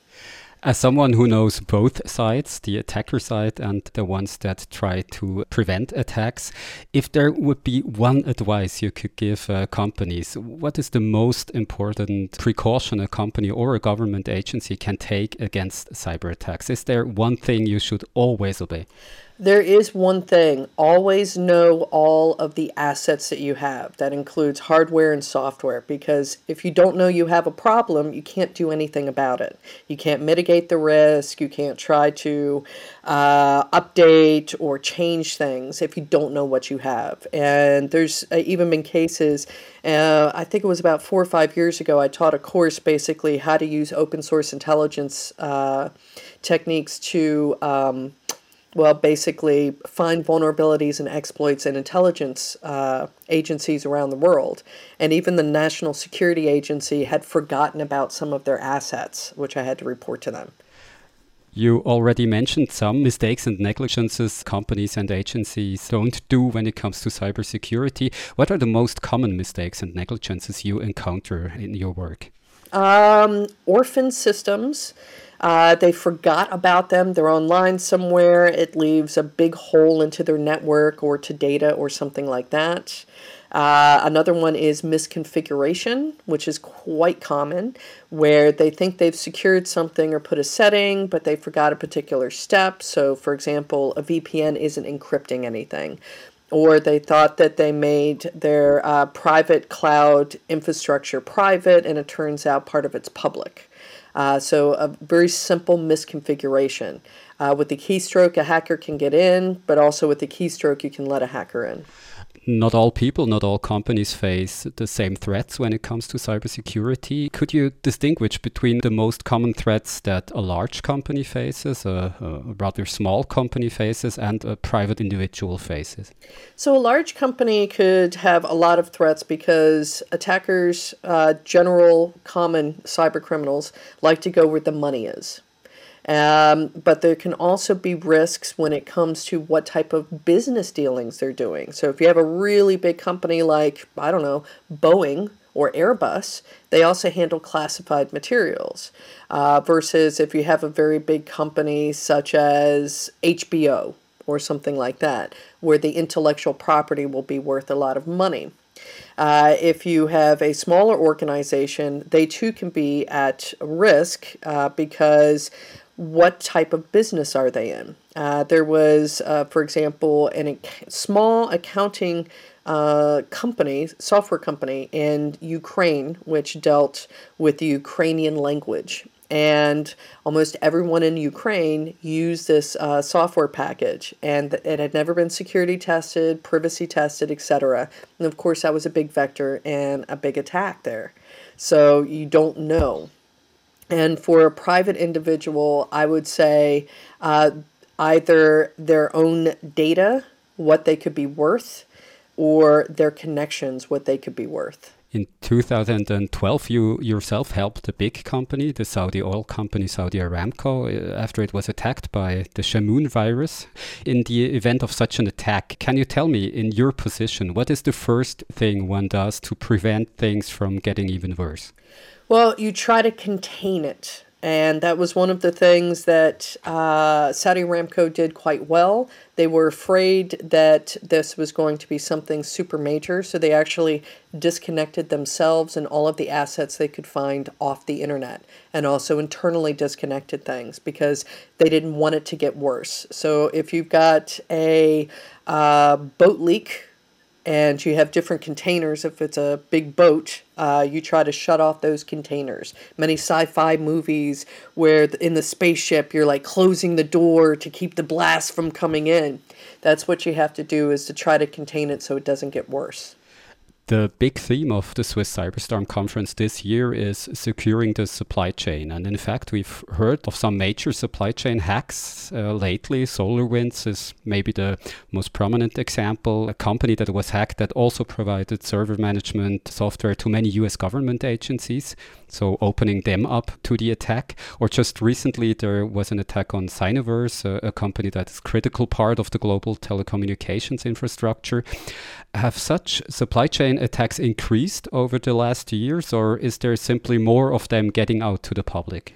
As someone who knows both sides, the attacker side and the ones that try to prevent attacks, if there would be one advice you could give uh, companies, what is the most important precaution a company or a government agency can take against cyber attacks? Is there one thing you should always obey? There is one thing always know all of the assets that you have. That includes hardware and software because if you don't know you have a problem, you can't do anything about it. You can't mitigate the risk, you can't try to uh, update or change things if you don't know what you have. And there's uh, even been cases, uh, I think it was about four or five years ago, I taught a course basically how to use open source intelligence uh, techniques to. Um, well, basically find vulnerabilities and exploits in intelligence uh, agencies around the world. And even the National Security Agency had forgotten about some of their assets, which I had to report to them. You already mentioned some mistakes and negligences companies and agencies don't do when it comes to cybersecurity. What are the most common mistakes and negligences you encounter in your work? Um, orphan systems. Uh, they forgot about them. They're online somewhere. It leaves a big hole into their network or to data or something like that. Uh, another one is misconfiguration, which is quite common, where they think they've secured something or put a setting, but they forgot a particular step. So, for example, a VPN isn't encrypting anything. Or they thought that they made their uh, private cloud infrastructure private, and it turns out part of it's public. Uh, so a very simple misconfiguration. Uh, with the keystroke, a hacker can get in, but also with the keystroke, you can let a hacker in not all people, not all companies face the same threats when it comes to cybersecurity. Could you distinguish between the most common threats that a large company faces, a, a rather small company faces, and a private individual faces? So, a large company could have a lot of threats because attackers, uh, general common cyber criminals, like to go where the money is. Um, but there can also be risks when it comes to what type of business dealings they're doing. So if you have a really big company like, I don't know, Boeing or Airbus, they also handle classified materials. Uh, versus if you have a very big company such as HBO or something like that, where the intellectual property will be worth a lot of money. Uh, if you have a smaller organization, they too can be at risk uh, because what type of business are they in? Uh, there was, uh, for example, a ac- small accounting uh, company, software company in Ukraine, which dealt with the Ukrainian language and almost everyone in Ukraine used this uh, software package, and it had never been security tested, privacy tested, etc. And of course, that was a big vector and a big attack there. So you don't know. And for a private individual, I would say uh, either their own data, what they could be worth, or their connections, what they could be worth. In 2012, you yourself helped a big company, the Saudi oil company Saudi Aramco, uh, after it was attacked by the Shamoon virus. In the event of such an attack, can you tell me, in your position, what is the first thing one does to prevent things from getting even worse? Well, you try to contain it. And that was one of the things that uh, Saudi Aramco did quite well. They were afraid that this was going to be something super major, so they actually disconnected themselves and all of the assets they could find off the internet, and also internally disconnected things because they didn't want it to get worse. So if you've got a uh, boat leak and you have different containers. If it's a big boat, uh, you try to shut off those containers. Many sci fi movies where in the spaceship you're like closing the door to keep the blast from coming in. That's what you have to do is to try to contain it so it doesn't get worse. The big theme of the Swiss Cyberstorm conference this year is securing the supply chain. And in fact, we've heard of some major supply chain hacks uh, lately. SolarWinds is maybe the most prominent example. A company that was hacked that also provided server management software to many US government agencies. So opening them up to the attack. Or just recently, there was an attack on Synoverse, a, a company that is critical part of the global telecommunications infrastructure. Have such supply chain attacks increased over the last years, or is there simply more of them getting out to the public?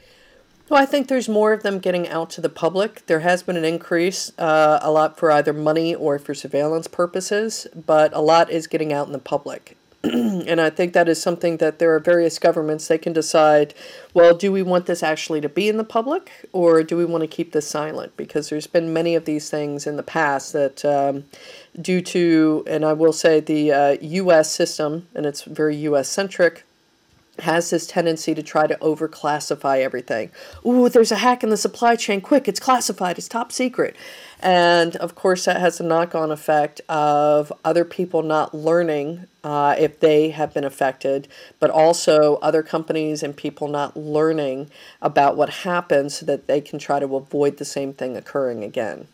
Well, I think there's more of them getting out to the public. There has been an increase, uh, a lot for either money or for surveillance purposes, but a lot is getting out in the public. and I think that is something that there are various governments they can decide. Well, do we want this actually to be in the public, or do we want to keep this silent? Because there's been many of these things in the past that, um, due to, and I will say the uh, U.S. system, and it's very U.S. centric, has this tendency to try to overclassify everything. Ooh, there's a hack in the supply chain. Quick, it's classified, it's top secret. And of course, that has a knock on effect of other people not learning uh, if they have been affected, but also other companies and people not learning about what happens so that they can try to avoid the same thing occurring again.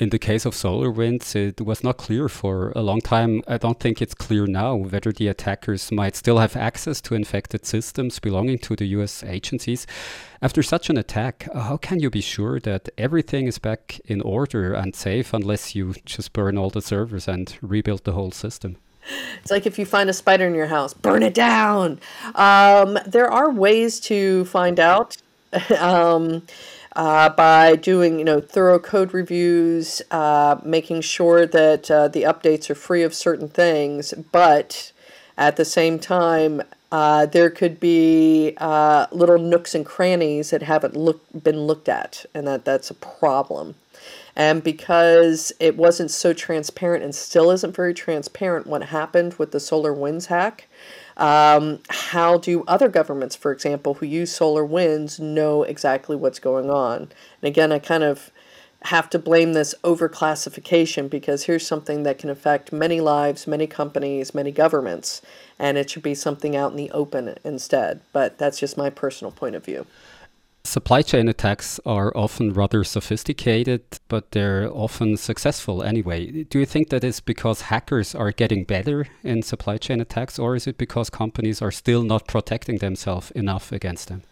In the case of solar winds, it was not clear for a long time. I don't think it's clear now whether the attackers might still have access to infected systems belonging to the US agencies. After such an attack, how can you be sure that everything is back in order and safe unless you just burn all the servers and rebuild the whole system? It's like if you find a spider in your house, burn it down. Um, there are ways to find out. um, uh, by doing you know thorough code reviews, uh, making sure that uh, the updates are free of certain things, but at the same time, uh, there could be uh, little nooks and crannies that haven't look, been looked at, and that that's a problem. And because it wasn't so transparent and still isn't very transparent what happened with the solar winds hack, um, how do other governments, for example, who use solar winds, know exactly what's going on? And again, I kind of have to blame this overclassification because here's something that can affect many lives, many companies, many governments, and it should be something out in the open instead. But that's just my personal point of view. Supply chain attacks are often rather sophisticated, but they're often successful anyway. Do you think that is because hackers are getting better in supply chain attacks, or is it because companies are still not protecting themselves enough against them?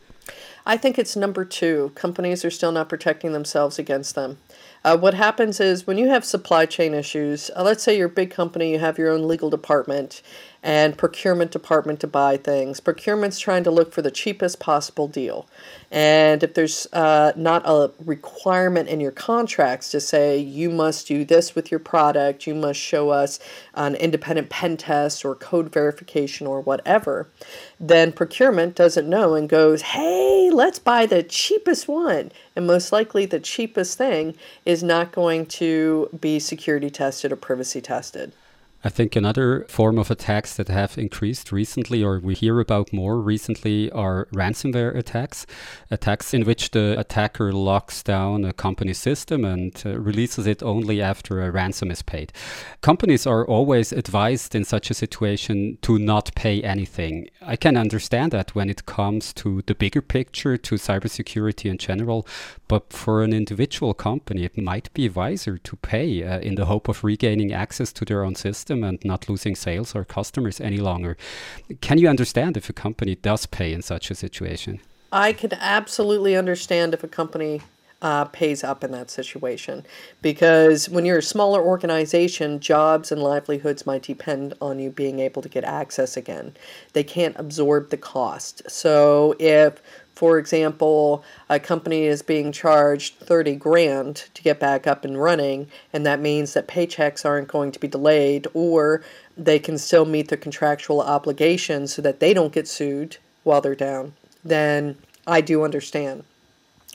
I think it's number two. Companies are still not protecting themselves against them. Uh, what happens is when you have supply chain issues, uh, let's say you're a big company, you have your own legal department, and procurement department to buy things. Procurement's trying to look for the cheapest possible deal. And if there's uh, not a requirement in your contracts to say you must do this with your product, you must show us an independent pen test or code verification or whatever, then procurement doesn't know and goes, hey, let's buy the cheapest one. And most likely the cheapest thing is not going to be security tested or privacy tested. I think another form of attacks that have increased recently, or we hear about more recently, are ransomware attacks. Attacks in which the attacker locks down a company system and uh, releases it only after a ransom is paid. Companies are always advised in such a situation to not pay anything. I can understand that when it comes to the bigger picture, to cybersecurity in general, but for an individual company, it might be wiser to pay uh, in the hope of regaining access to their own system system and not losing sales or customers any longer. Can you understand if a company does pay in such a situation? I can absolutely understand if a company uh, pays up in that situation because when you're a smaller organization, jobs and livelihoods might depend on you being able to get access again. They can't absorb the cost. So if for example, a company is being charged 30 grand to get back up and running, and that means that paychecks aren't going to be delayed, or they can still meet their contractual obligations so that they don't get sued while they're down, then I do understand.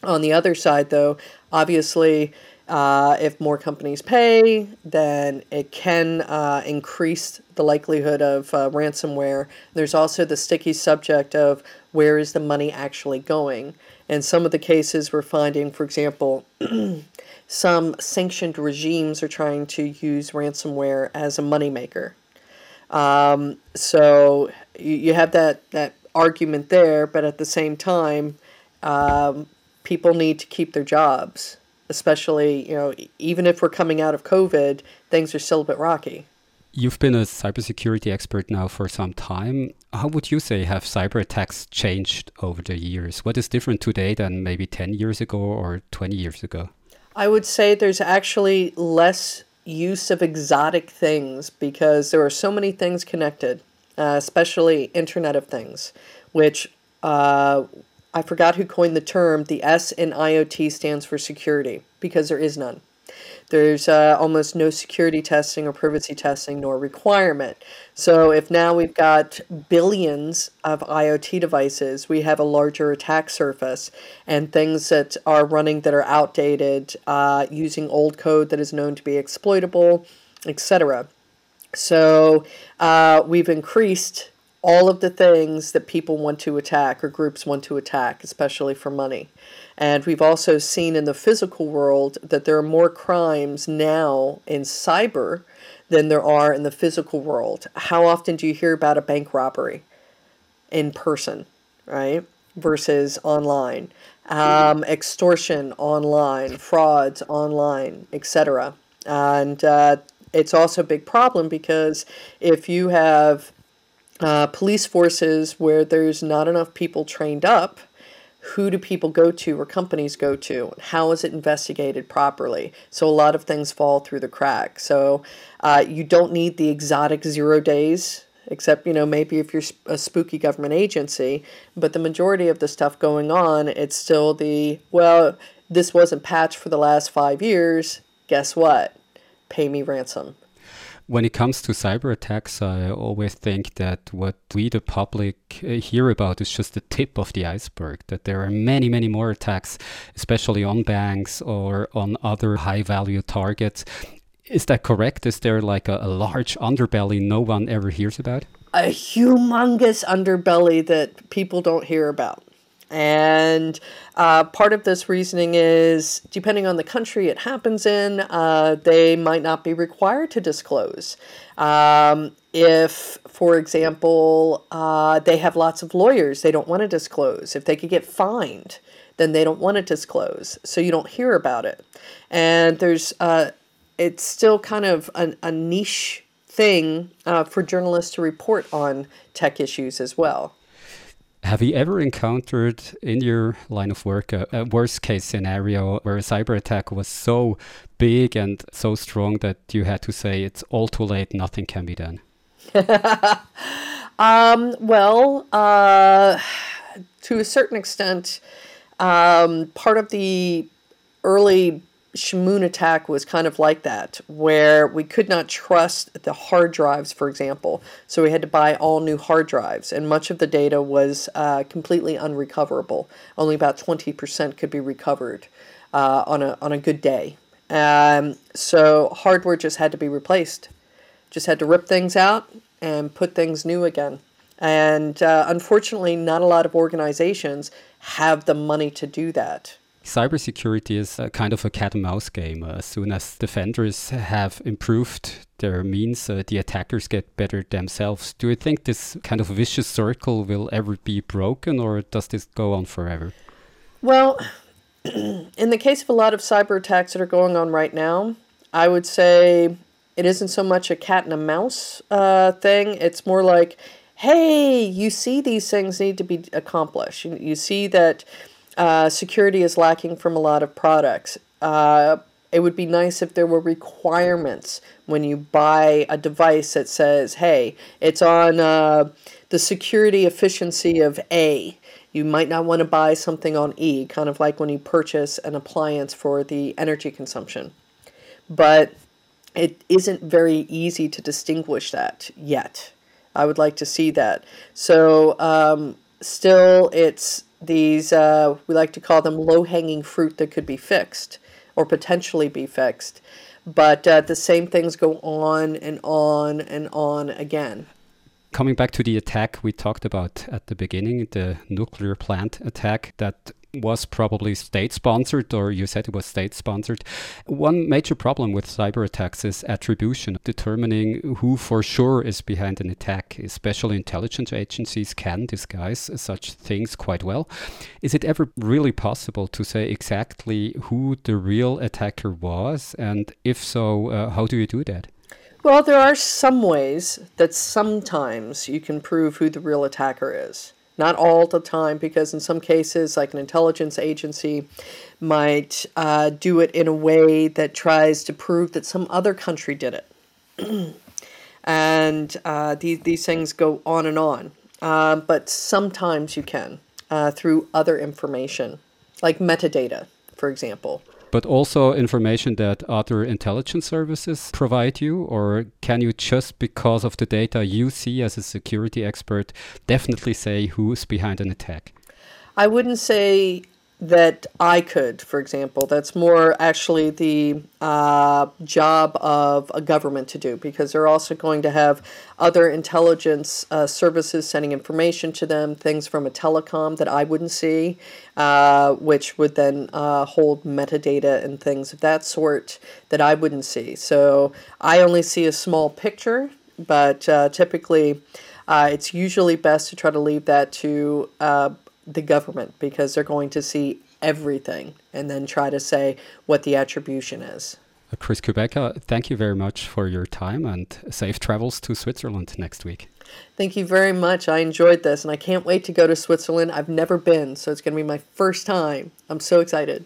On the other side, though, obviously, uh, if more companies pay, then it can uh, increase the likelihood of uh, ransomware. There's also the sticky subject of where is the money actually going? And some of the cases we're finding, for example, some sanctioned regimes are trying to use ransomware as a moneymaker. Um, so you, you have that, that argument there, but at the same time, um, people need to keep their jobs, especially, you know, even if we're coming out of COVID, things are still a bit rocky. You've been a cybersecurity expert now for some time. How would you say have cyber attacks changed over the years? What is different today than maybe 10 years ago or 20 years ago? I would say there's actually less use of exotic things because there are so many things connected, uh, especially Internet of Things, which uh, I forgot who coined the term. The S in IoT stands for security because there is none. There's uh, almost no security testing or privacy testing nor requirement. So if now we've got billions of IoT devices, we have a larger attack surface and things that are running that are outdated, uh, using old code that is known to be exploitable, etc. So uh, we've increased all of the things that people want to attack or groups want to attack, especially for money. And we've also seen in the physical world that there are more crimes now in cyber than there are in the physical world. How often do you hear about a bank robbery in person, right? Versus online, um, extortion online, frauds online, etc. And uh, it's also a big problem because if you have uh, police forces where there's not enough people trained up, who do people go to or companies go to? How is it investigated properly? So a lot of things fall through the cracks. So uh, you don't need the exotic zero days, except, you know, maybe if you're a spooky government agency. But the majority of the stuff going on, it's still the, well, this wasn't patched for the last five years. Guess what? Pay me ransom. When it comes to cyber attacks, I always think that what we, the public, uh, hear about is just the tip of the iceberg. That there are many, many more attacks, especially on banks or on other high value targets. Is that correct? Is there like a, a large underbelly no one ever hears about? A humongous underbelly that people don't hear about. And uh, part of this reasoning is depending on the country it happens in, uh, they might not be required to disclose. Um, if, for example, uh, they have lots of lawyers, they don't want to disclose. If they could get fined, then they don't want to disclose. So you don't hear about it. And there's, uh, it's still kind of a, a niche thing uh, for journalists to report on tech issues as well. Have you ever encountered in your line of work a, a, worst case scenario where a cyber attack was so big and so strong that you had to say it's all too late, nothing can be done? um, well, uh, to a certain extent, um, part of the early Shamoon attack was kind of like that, where we could not trust the hard drives, for example. So we had to buy all new hard drives, and much of the data was uh, completely unrecoverable. Only about 20% could be recovered uh, on, a, on a good day. Um, so hardware just had to be replaced. Just had to rip things out and put things new again. And uh, unfortunately, not a lot of organizations have the money to do that. Cybersecurity is kind of a cat and mouse game. Uh, as soon as defenders have improved their means, uh, the attackers get better themselves. Do you think this kind of vicious circle will ever be broken, or does this go on forever? Well, in the case of a lot of cyber attacks that are going on right now, I would say it isn't so much a cat and a mouse uh, thing. It's more like, hey, you see these things need to be accomplished. You see that uh, security is lacking from a lot of products. Uh, it would be nice if there were requirements when you buy a device that says, hey, it's on uh, the security efficiency of A. You might not want to buy something on E, kind of like when you purchase an appliance for the energy consumption. But it isn't very easy to distinguish that yet. I would like to see that. So, um, still, it's these, uh, we like to call them low hanging fruit that could be fixed or potentially be fixed. But uh, the same things go on and on and on again. Coming back to the attack we talked about at the beginning, the nuclear plant attack that was probably state sponsored, or you said it was state sponsored. One major problem with cyber attacks is attribution, determining who for sure is behind an attack. Especially intelligence agencies can disguise such things quite well. Is it ever really possible to say exactly who the real attacker was? And if so, uh, how do you do that? Well, there are some ways that sometimes you can prove who the real attacker is. Not all the time, because in some cases, like an intelligence agency might uh, do it in a way that tries to prove that some other country did it. and uh, these, these things go on and on. Uh, but sometimes you can uh, through other information, like metadata, for example but also information that other intelligence services provide you? Or can you just because of the data you see as a security expert definitely say who's behind an attack? I wouldn't say that I could, for example. That's more actually the uh, job of a government to do because they're also going to have other intelligence uh, services sending information to them, things from a telecom that I wouldn't see, uh, which would then uh, hold metadata and things of that sort that I wouldn't see. So I only see a small picture, but uh, typically uh, it's usually best to try to leave that to the government because they're going to see everything and then try to say what the attribution is. Uh, Chris Kubeka, thank you very much for your time and safe travels to Switzerland next week. Thank you very much. I enjoyed this and I can't wait to go to Switzerland. I've never been, so it's going to be my first time. I'm so excited.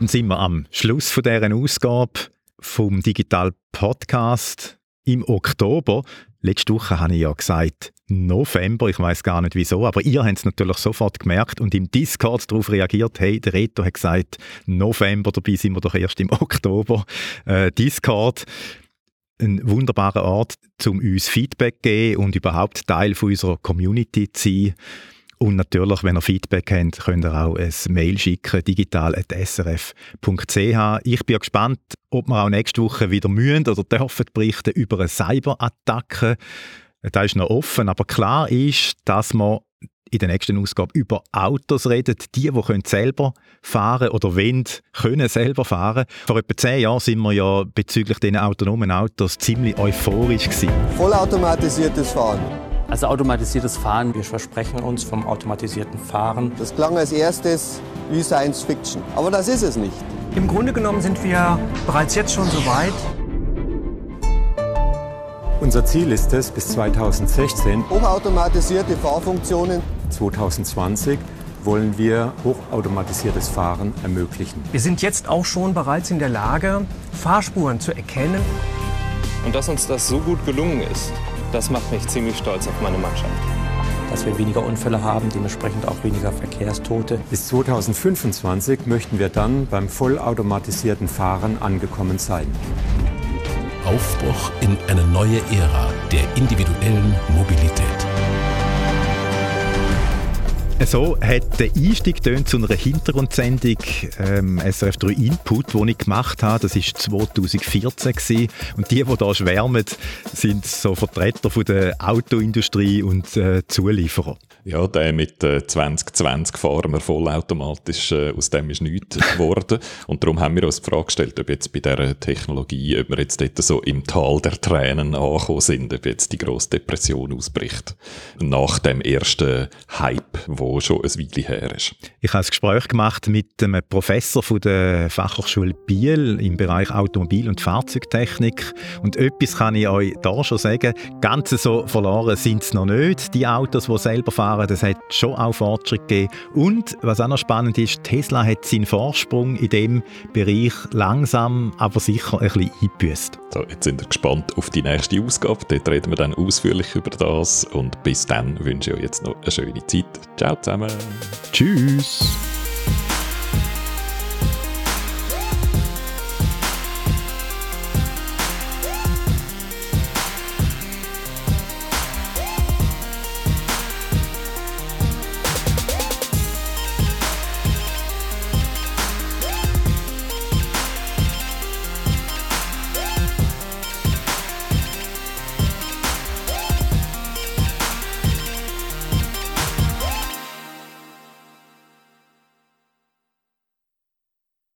Dann sind wir am Schluss von dieser Ausgabe vom Digital Podcast im Oktober. Letzte Woche habe ich ja gesagt, November, ich weiß gar nicht wieso, aber ihr habt es natürlich sofort gemerkt und im Discord darauf reagiert, hey, der Reto hat gesagt, November, dabei sind wir doch erst im Oktober. Äh, Discord, ein wunderbarer Ort, um uns Feedback zu geben und überhaupt Teil von unserer Community zu sein. Und natürlich, wenn ihr Feedback habt, könnt ihr auch ein Mail schicken, digital.srf.ch. Ich bin gespannt, ob wir auch nächste Woche wieder mühen oder dürfen berichten über eine Cyberattacke. Das ist noch offen, aber klar ist, dass wir in der nächsten Ausgabe über Autos reden. Die, die können selber fahren oder wollen, können selber fahren. Vor etwa zehn Jahren sind wir ja bezüglich diesen autonomen Autos ziemlich euphorisch gewesen. Vollautomatisiertes Fahren. Also automatisiertes Fahren, wir versprechen uns vom automatisierten Fahren. Das klang als erstes wie Science Fiction, aber das ist es nicht. Im Grunde genommen sind wir bereits jetzt schon so weit. Unser Ziel ist es, bis 2016 hochautomatisierte Fahrfunktionen 2020 wollen wir hochautomatisiertes Fahren ermöglichen. Wir sind jetzt auch schon bereits in der Lage, Fahrspuren zu erkennen. Und dass uns das so gut gelungen ist, das macht mich ziemlich stolz auf meine Mannschaft. Dass wir weniger Unfälle haben, dementsprechend auch weniger Verkehrstote. Bis 2025 möchten wir dann beim vollautomatisierten Fahren angekommen sein. Aufbruch in eine neue Ära der individuellen Mobilität. So hat der Einstieg zu einer Hintergrundsendung ähm, SRF 3 Input, die ich gemacht habe. Das war 2014 gewesen. Und die, die hier schwärmen, sind so Vertreter von der Autoindustrie und äh, Zulieferer. Ja, der mit äh, 2020 fahren wir vollautomatisch, äh, aus dem ist nichts geworden. Und darum haben wir uns die Frage gestellt, ob jetzt bei dieser Technologie, ob wir jetzt dort so im Tal der Tränen angekommen sind, ob jetzt die grosse Depression ausbricht. Nach dem ersten Hype, wo schon ein Weile her ist. Ich habe ein Gespräch gemacht mit einem Professor von der Fachhochschule Biel im Bereich Automobil- und Fahrzeugtechnik. Und etwas kann ich euch da schon sagen, ganz so verloren sind es noch nicht, die Autos, die selber fahren fahren. Das hat schon auch Fortschritt gegeben. Und was auch noch spannend ist, Tesla hat seinen Vorsprung in dem Bereich langsam, aber sicher ein bisschen eingebüßt. So, jetzt sind wir gespannt auf die nächste Ausgabe. Dort reden wir dann ausführlich über das. Und bis dann wünsche ich euch jetzt noch eine schöne Zeit. Ciao zusammen. Tschüss.